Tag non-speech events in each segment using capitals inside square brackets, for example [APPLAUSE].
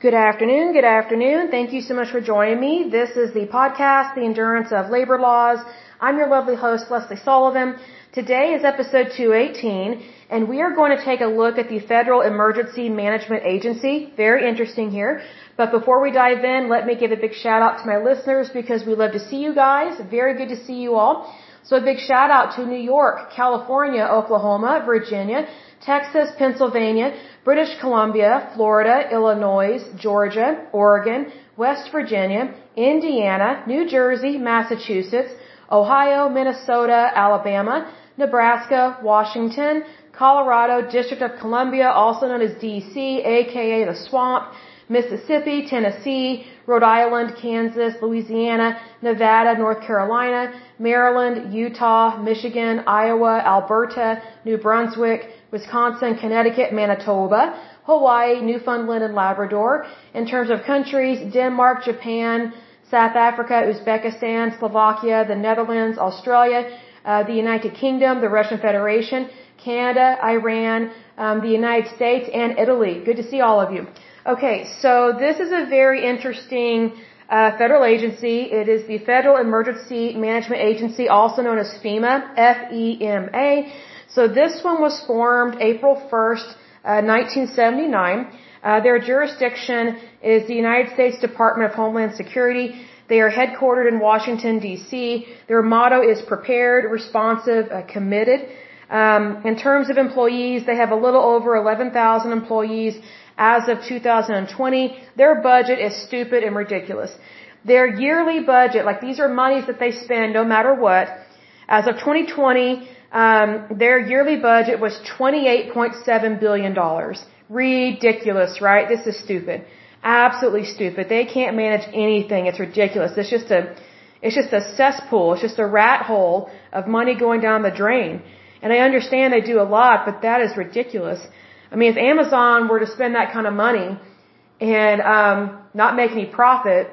Good afternoon. Good afternoon. Thank you so much for joining me. This is the podcast, The Endurance of Labor Laws. I'm your lovely host, Lesley Sullivan. Today is episode 218, and we are going to take a look at the Federal Emergency Management Agency. Very interesting here. But before we dive in, let me give a big shout out to my listeners because we love to see you guys. Very good to see you all. So a big shout out to New York, California, Oklahoma, Virginia, Texas, Pennsylvania, British Columbia, Florida, Illinois, Georgia, Oregon, West Virginia, Indiana, New Jersey, Massachusetts, Ohio, Minnesota, Alabama, Nebraska, Washington, Colorado, District of Columbia, also known as DC, aka the Swamp, Mississippi, Tennessee, Rhode Island, Kansas, Louisiana, Nevada, North Carolina, Maryland, Utah, Michigan, Iowa, Alberta, New Brunswick, Wisconsin, Connecticut, Manitoba, Hawaii, Newfoundland, and Labrador. In terms of countries, Denmark, Japan, South Africa, Uzbekistan, Slovakia, the Netherlands, Australia, uh, the United Kingdom, the Russian Federation, Canada, Iran, um, the United States, and Italy. Good to see all of you. Okay, so this is a very interesting uh, federal agency. It is the Federal Emergency Management Agency, also known as FEMA, F-E-M-A. So this one was formed April 1st, uh, 1979. Uh, their jurisdiction is the United States Department of Homeland Security. They are headquartered in Washington, D.C. Their motto is prepared, responsive, uh, committed. Um, in terms of employees, they have a little over 11,000 employees as of 2020. Their budget is stupid and ridiculous. Their yearly budget, like these are monies that they spend no matter what. As of 2020, um, their yearly budget was $28.7 billion. Ridiculous, right? This is stupid. Absolutely stupid. They can't manage anything. It's ridiculous. It's just a, it's just a cesspool. It's just a rat hole of money going down the drain. And I understand they do a lot, but that is ridiculous. I mean, if Amazon were to spend that kind of money and um, not make any profit,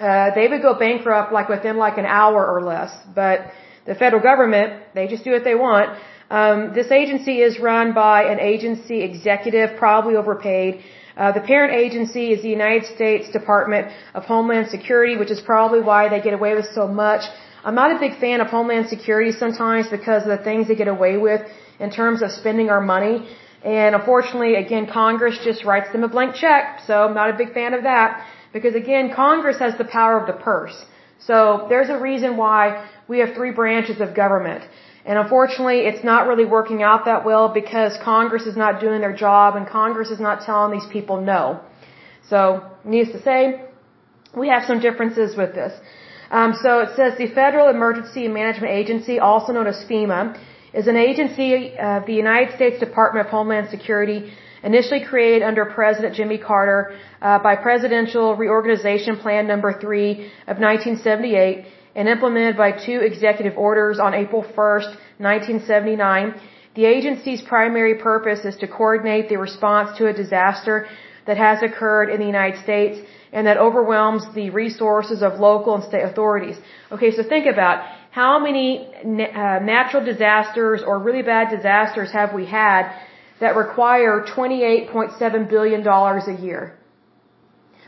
uh, they would go bankrupt like within like an hour or less. But the federal government, they just do what they want. Um, this agency is run by an agency executive, probably overpaid. Uh, the parent agency is the United States Department of Homeland Security, which is probably why they get away with so much. I'm not a big fan of Homeland Security sometimes because of the things they get away with in terms of spending our money. And unfortunately, again, Congress just writes them a blank check, so I'm not a big fan of that. Because again, Congress has the power of the purse. So there's a reason why we have three branches of government. And unfortunately, it's not really working out that well because Congress is not doing their job and Congress is not telling these people no. So, needless to say, we have some differences with this. Um, so it says the Federal Emergency Management Agency, also known as FEMA, is an agency of the United States Department of Homeland Security, initially created under President Jimmy Carter uh, by Presidential Reorganization Plan Number 3 of 1978 and implemented by two executive orders on April 1st, 1979. The agency's primary purpose is to coordinate the response to a disaster that has occurred in the United States and that overwhelms the resources of local and state authorities. Okay, so think about how many uh, natural disasters or really bad disasters have we had that require $28.7 billion a year?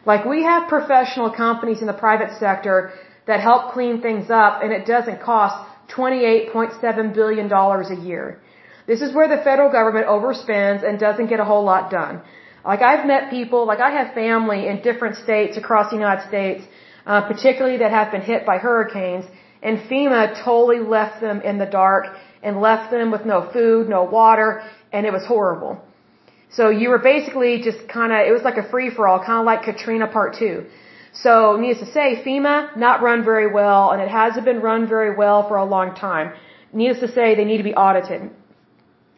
Like we have professional companies in the private sector that help clean things up and it doesn't cost $28.7 billion a year. This is where the federal government overspends and doesn't get a whole lot done. Like I've met people, like I have family in different states across the United States, uh, particularly that have been hit by hurricanes, and FEMA totally left them in the dark and left them with no food, no water, and it was horrible. So you were basically just kind of, it was like a free for all, kind of like Katrina Part 2. So, needless to say, FEMA not run very well, and it hasn't been run very well for a long time. Needless to say, they need to be audited.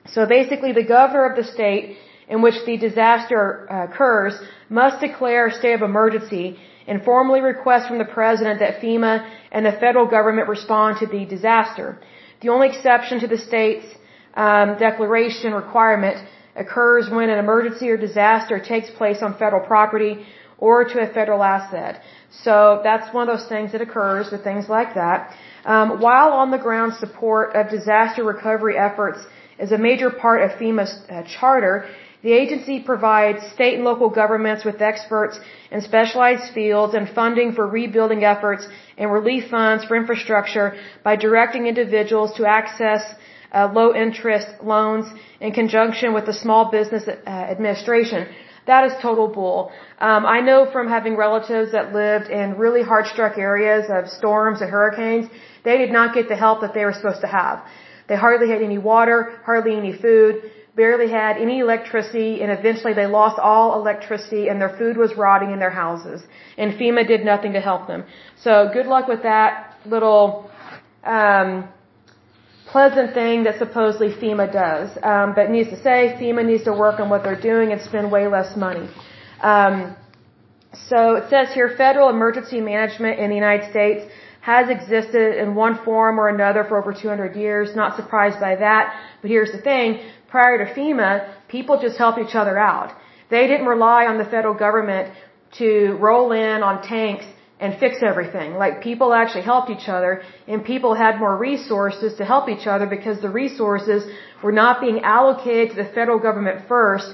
So basically, the governor of the state in which the disaster uh, occurs must declare a state of emergency and formally request from the president that FEMA and the federal government respond to the disaster. The only exception to the state's um, declaration requirement occurs when an emergency or disaster takes place on federal property or to a federal asset. So that's one of those things that occurs with things like that. Um, while on the ground support of disaster recovery efforts is a major part of FEMA's uh, charter, The agency provides state and local governments with experts in specialized fields and funding for rebuilding efforts and relief funds for infrastructure by directing individuals to access uh, low interest loans in conjunction with the Small Business uh, Administration. That is total bull. Um, I know from having relatives that lived in really hard struck areas of storms and hurricanes, they did not get the help that they were supposed to have. They hardly had any water, hardly any food, barely had any electricity, and eventually they lost all electricity and their food was rotting in their houses. And FEMA did nothing to help them. So good luck with that little um, pleasant thing that supposedly FEMA does. Um, but needs to say, FEMA needs to work on what they're doing and spend way less money. Um, so it says here, federal emergency management in the United States has existed in one form or another for over 200 years. Not surprised by that. But here's the thing. Prior to FEMA, people just helped each other out. They didn't rely on the federal government to roll in on tanks and fix everything. Like people actually helped each other and people had more resources to help each other because the resources were not being allocated to the federal government first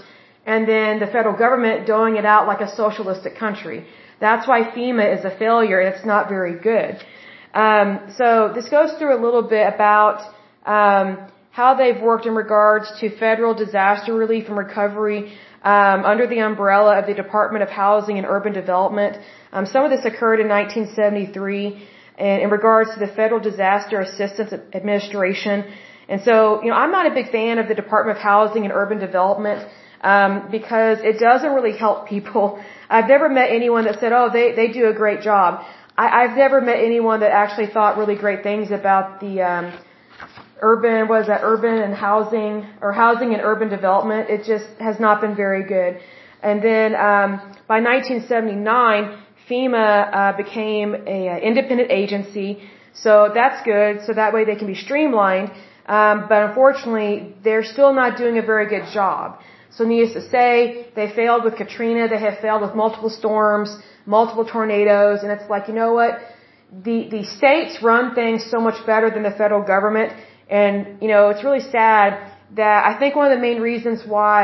and then the federal government doling it out like a socialistic country. That's why FEMA is a failure it's not very good. Um, so this goes through a little bit about um, how they've worked in regards to federal disaster relief and recovery um, under the umbrella of the Department of Housing and Urban Development. Um, some of this occurred in 1973 in, in regards to the Federal Disaster Assistance Administration. And so, you know, I'm not a big fan of the Department of Housing and Urban Development um, because it doesn't really help people. I've never met anyone that said, "Oh, they they do a great job." I, I've never met anyone that actually thought really great things about the um, urban was that urban and housing or housing and urban development. It just has not been very good. And then um, by 1979, FEMA uh, became a, a independent agency, so that's good. So that way they can be streamlined. Um, but unfortunately, they're still not doing a very good job. So needless to say, they failed with Katrina. They have failed with multiple storms, multiple tornadoes, and it's like, you know what? The the states run things so much better than the federal government, and you know it's really sad that I think one of the main reasons why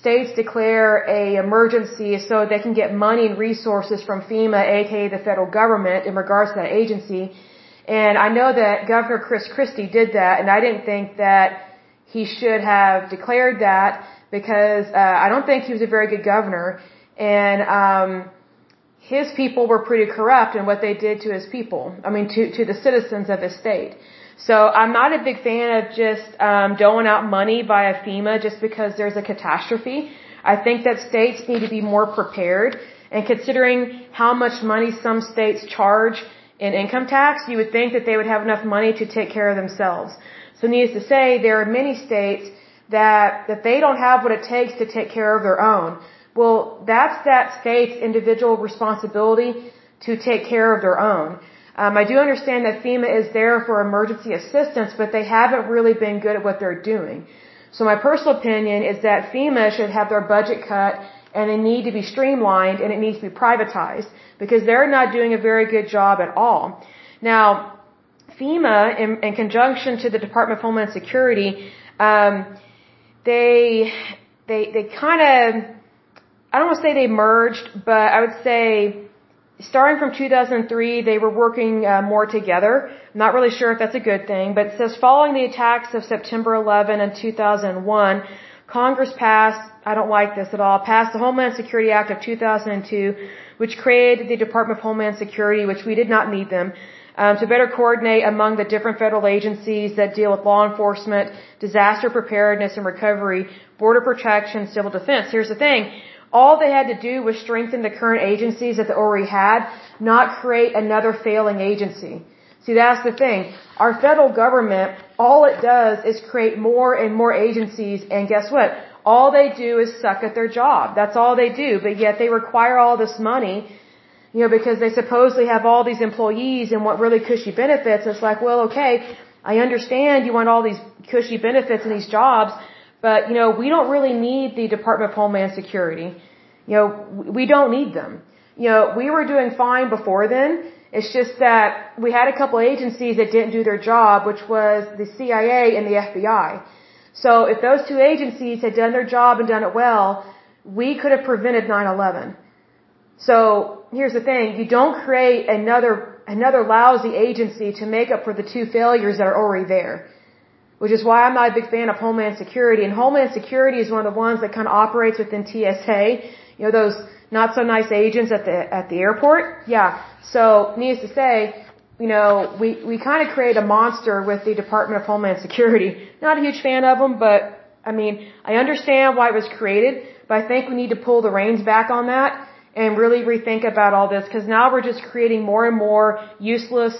states declare a emergency is so they can get money and resources from FEMA, aka the federal government, in regards to that agency. And I know that Governor Chris Christie did that, and I didn't think that he should have declared that because uh, I don't think he was a very good governor, and um, his people were pretty corrupt in what they did to his people. I mean, to to the citizens of his state. So I'm not a big fan of just um, doling out money via FEMA just because there's a catastrophe. I think that states need to be more prepared. And considering how much money some states charge in income tax, you would think that they would have enough money to take care of themselves. So needless to say, there are many states that, that they don't have what it takes to take care of their own. Well, that's that state's individual responsibility to take care of their own. Um, I do understand that FEMA is there for emergency assistance, but they haven't really been good at what they're doing. So my personal opinion is that FEMA should have their budget cut and they need to be streamlined and it needs to be privatized because they're not doing a very good job at all. Now, FEMA, in, in conjunction to the Department of Homeland Security, um, they they they kind of I don't want to say they merged, but I would say starting from 2003, they were working uh, more together. I'm not really sure if that's a good thing, but it says following the attacks of September 11 and 2001, Congress passed, I don't like this at all, passed the Homeland Security Act of 2002, which created the Department of Homeland Security, which we did not need them, um, to better coordinate among the different federal agencies that deal with law enforcement, disaster preparedness and recovery, border protection, civil defense. Here's the thing all they had to do was strengthen the current agencies that they already had, not create another failing agency. See, that's the thing. Our federal government, all it does is create more and more agencies, and guess what? All they do is suck at their job. That's all they do, but yet they require all this money, you know, because they supposedly have all these employees and want really cushy benefits. It's like, well, okay, I understand you want all these cushy benefits and these jobs, but, you know, we don't really need the Department of Homeland Security. You know, we don't need them. You know, we were doing fine before then. It's just that we had a couple agencies that didn't do their job, which was the CIA and the FBI. So if those two agencies had done their job and done it well, we could have prevented 9/11. So here's the thing: you don't create another another lousy agency to make up for the two failures that are already there. Which is why I'm not a big fan of Homeland Security. And Homeland Security is one of the ones that kind of operates within TSA. You know those not so nice agents at the at the airport. Yeah. So needless to say, you know we we kind of create a monster with the Department of Homeland Security. Not a huge fan of them, but I mean I understand why it was created, but I think we need to pull the reins back on that and really rethink about all this because now we're just creating more and more useless,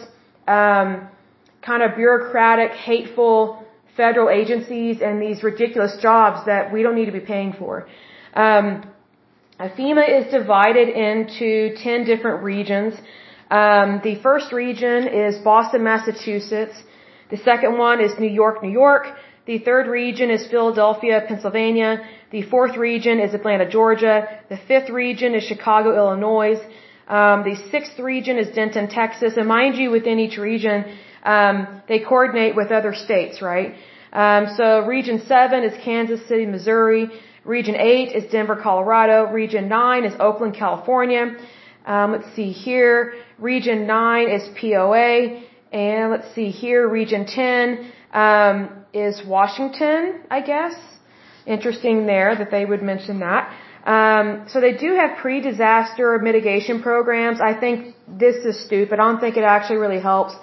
um, kind of bureaucratic, hateful federal agencies and these ridiculous jobs that we don't need to be paying for. Um, FEMA is divided into 10 different regions. Um, the first region is Boston, Massachusetts. The second one is New York, New York. The third region is Philadelphia, Pennsylvania. The fourth region is Atlanta, Georgia. The fifth region is Chicago, Illinois. Um, the sixth region is Denton, Texas. And mind you, within each region, um, they coordinate with other states, right? Um, so region seven is Kansas City, Missouri. Region 8 is Denver, Colorado. Region 9 is Oakland, California. Um, let's see here. Region 9 is POA. And let's see here. Region 10 um, is Washington, I guess. Interesting there that they would mention that. Um, so they do have pre-disaster mitigation programs. I think this is stupid. I don't think it actually really helps.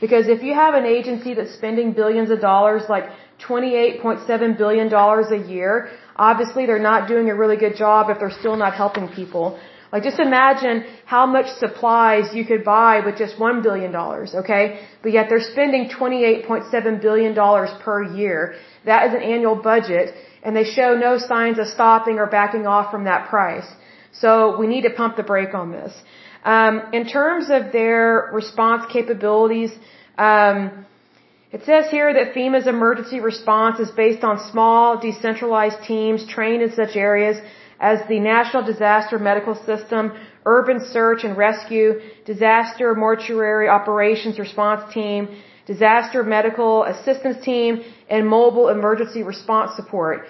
Because if you have an agency that's spending billions of dollars, like $28.7 billion a year, obviously they're not doing a really good job if they're still not helping people. Like just imagine how much supplies you could buy with just $1 billion, okay? But yet they're spending $28.7 billion per year. That is an annual budget, and they show no signs of stopping or backing off from that price. So we need to pump the brake on this. Um, in terms of their response capabilities, um, it says here that FEMA's emergency response is based on small, decentralized teams trained in such areas as the National Disaster Medical System, Urban Search and Rescue, Disaster Mortuary Operations Response Team, Disaster Medical Assistance Team, and Mobile Emergency Response Support.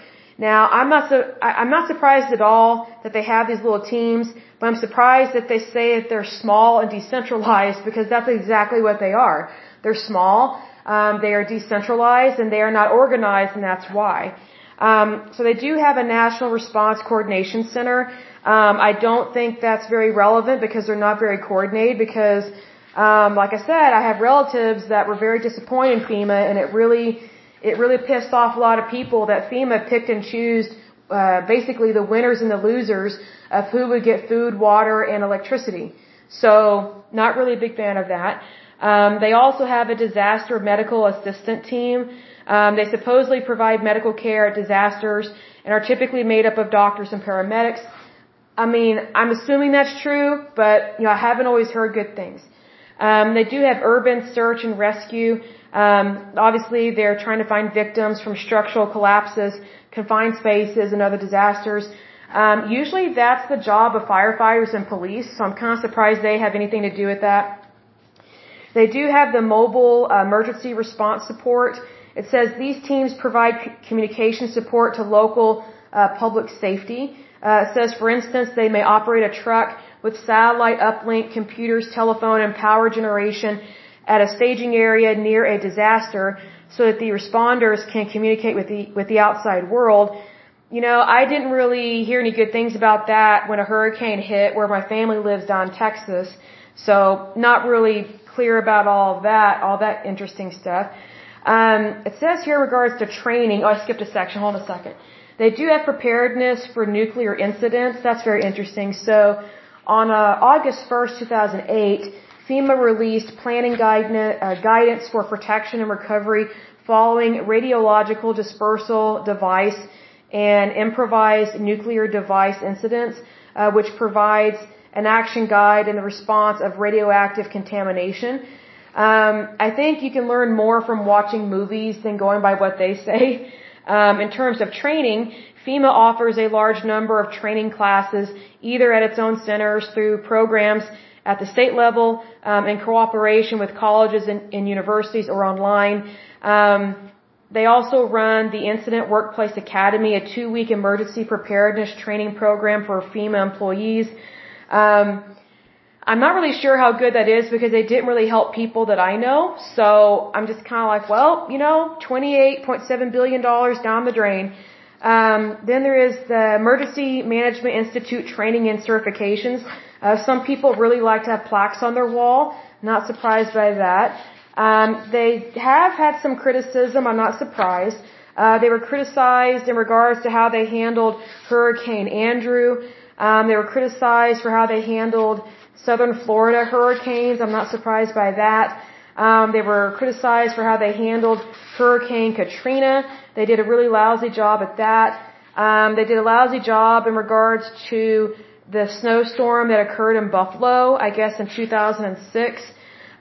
Now, I'm not so, I'm not surprised at all that they have these little teams, but I'm surprised that they say that they're small and decentralized because that's exactly what they are. They're small um, they are decentralized and they are not organized, and that's why. Um, so they do have a national response coordination center. Um, I don't think that's very relevant because they're not very coordinated. Because, um, like I said, I have relatives that were very disappointed in FEMA, and it really, it really pissed off a lot of people that FEMA picked and chose uh, basically the winners and the losers of who would get food, water, and electricity. So, not really a big fan of that. Um, they also have a disaster medical assistant team. Um, they supposedly provide medical care at disasters and are typically made up of doctors and paramedics. I mean, I'm assuming that's true, but you know, I haven't always heard good things. Um, they do have urban search and rescue. Um, obviously, they're trying to find victims from structural collapses, confined spaces, and other disasters. Um, usually, that's the job of firefighters and police, so I'm kind of surprised they have anything to do with that. They do have the mobile uh, emergency response support. It says these teams provide communication support to local public safety. Uh, it says, for instance, they may operate a truck with satellite uplink computers, telephone, and power generation at a staging area near a disaster so that the responders can communicate with the, with the outside world. You know, I didn't really hear any good things about that when a hurricane hit where my family lives down in Texas. So not really clear about all of that, all that interesting stuff. Um, it says here in regards to training. Oh, I skipped a section. Hold on a second. They do have preparedness for nuclear incidents. That's very interesting. So, on uh, August 1st, 2008, FEMA released planning uh, guidance for protection and recovery following radiological dispersal device and improvised nuclear device incidents, uh, which provides an action guide in the response of radioactive contamination. Um, I think you can learn more from watching movies than going by what they say. Um, in terms of training, FEMA offers a large number of training classes, either at its own centers through programs at the state level, um, in cooperation with colleges and, and universities, or online. Um, They also run the Incident Workforce Academy, a two-week emergency preparedness training program for FEMA employees. Um, I'm not really sure how good that is because they didn't really help people that I know. So I'm just kind of like, well, you know, $28.7 billion down the drain. Um, then there is the Emergency Management Institute training and certifications. Uh, some people really like to have plaques on their wall. Not surprised by that. Um, they have had some criticism. I'm not surprised. Uh, they were criticized in regards to how they handled Hurricane Andrew. Um, they were criticized for how they handled southern Florida hurricanes. I'm not surprised by that. Um, they were criticized for how they handled Hurricane Katrina. They did a really lousy job at that. Um, they did a lousy job in regards to the snowstorm that occurred in Buffalo, I guess in 2006.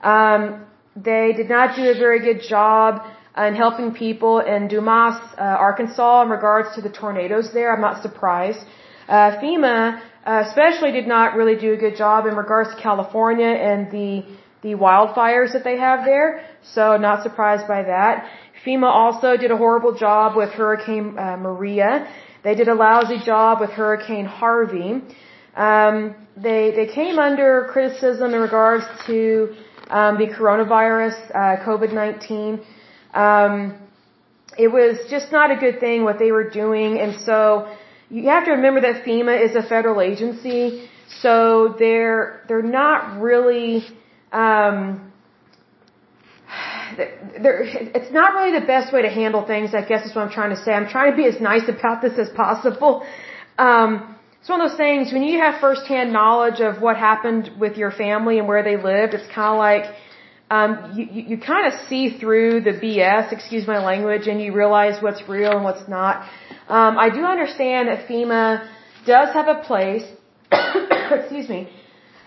Um, they did not do a very good job in helping people in Dumas, uh, Arkansas, in regards to the tornadoes there. I'm not surprised. Uh, FEMA especially did not really do a good job in regards to California and the the wildfires that they have there. So not surprised by that. FEMA also did a horrible job with Hurricane uh, Maria. They did a lousy job with Hurricane Harvey. Um, they they came under criticism in regards to um, the coronavirus, uh, COVID-19. Um, it was just not a good thing what they were doing, and so you have to remember that FEMA is a federal agency, so they're they're not really. Um, they're, it's not really the best way to handle things. I guess is what I'm trying to say. I'm trying to be as nice about this as possible. Um, it's one of those things when you have firsthand knowledge of what happened with your family and where they lived. It's kind of like um, you you, kind of see through the BS. Excuse my language, and you realize what's real and what's not. Um, I do understand that FEMA does have a place. [COUGHS] excuse me.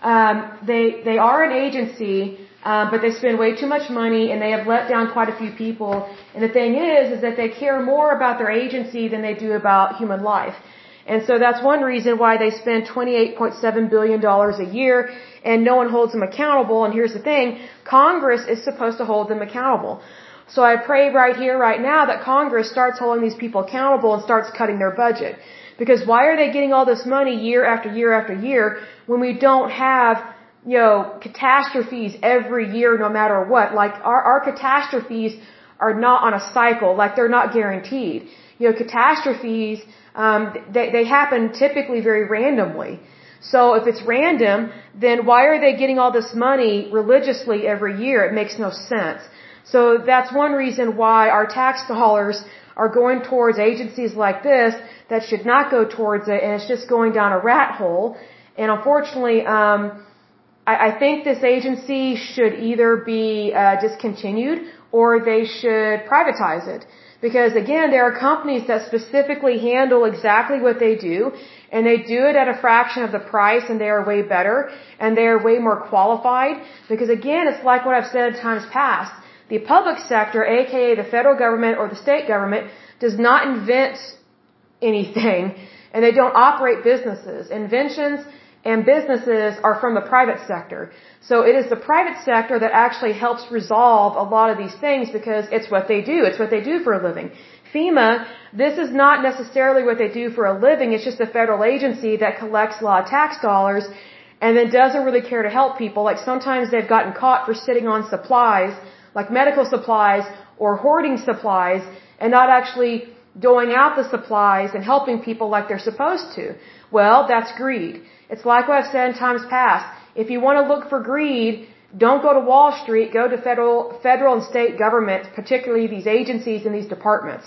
Um, they they are an agency, uh, but they spend way too much money and they have let down quite a few people. And the thing is, is that they care more about their agency than they do about human life. And so that's one reason why they spend $28.7 billion a year and no one holds them accountable. And here's the thing, Congress is supposed to hold them accountable. So I pray right here, right now that Congress starts holding these people accountable and starts cutting their budget. Because why are they getting all this money year after year after year when we don't have, you know, catastrophes every year no matter what? Like our, our catastrophes are not on a cycle, like they're not guaranteed. You know, catastrophes, um, they, they happen typically very randomly. So if it's random, then why are they getting all this money religiously every year? It makes no sense. So that's one reason why our tax dollars are going towards agencies like this that should not go towards it, and it's just going down a rat hole. And unfortunately, um, I, I think this agency should either be uh, discontinued or they should privatize it. Because again, there are companies that specifically handle exactly what they do, and they do it at a fraction of the price, and they are way better, and they are way more qualified. Because again, it's like what I've said times past. The public sector, aka the federal government or the state government, does not invent anything, and they don't operate businesses. Inventions and businesses are from the private sector. So it is the private sector that actually helps resolve a lot of these things because it's what they do. It's what they do for a living. FEMA, this is not necessarily what they do for a living. It's just a federal agency that collects a lot of tax dollars and then doesn't really care to help people. Like sometimes they've gotten caught for sitting on supplies, like medical supplies or hoarding supplies and not actually doling out the supplies and helping people like they're supposed to. Well, that's greed. It's like what I've said in times past. If you want to look for greed, don't go to Wall Street, go to federal, federal and state governments, particularly these agencies and these departments.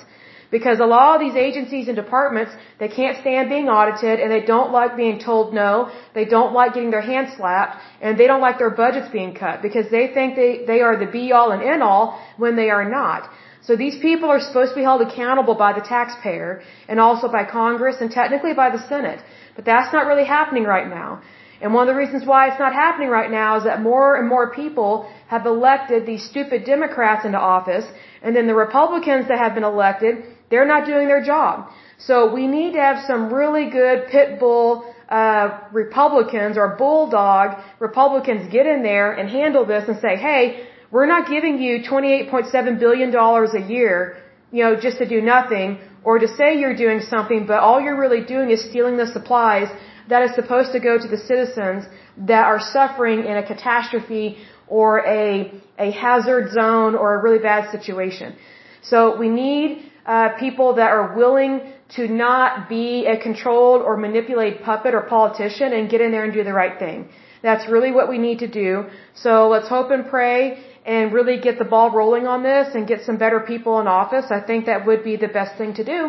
Because a lot of these agencies and departments, they can't stand being audited and they don't like being told no, they don't like getting their hands slapped, and they don't like their budgets being cut because they think they, they are the be all and end all when they are not. So these people are supposed to be held accountable by the taxpayer and also by Congress and technically by the Senate. But that's not really happening right now. And one of the reasons why it's not happening right now is that more and more people have elected these stupid Democrats into office, and then the Republicans that have been elected, they're not doing their job. So we need to have some really good pit bull uh, Republicans or bulldog Republicans get in there and handle this and say, hey, we're not giving you $28.7 billion a year you know, just to do nothing or to say you're doing something, but all you're really doing is stealing the supplies that is supposed to go to the citizens that are suffering in a catastrophe or a, a hazard zone or a really bad situation. So we need uh, people that are willing to not be a controlled or manipulated puppet or politician and get in there and do the right thing. That's really what we need to do. So let's hope and pray and really get the ball rolling on this and get some better people in office. I think that would be the best thing to do.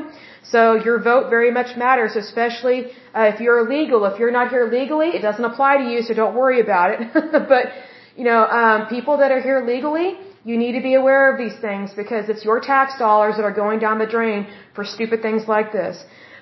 So your vote very much matters, especially uh, if you're illegal. If you're not here legally, it doesn't apply to you, so don't worry about it. [LAUGHS] but you know, um, people that are here legally, you need to be aware of these things because it's your tax dollars that are going down the drain for stupid things like this.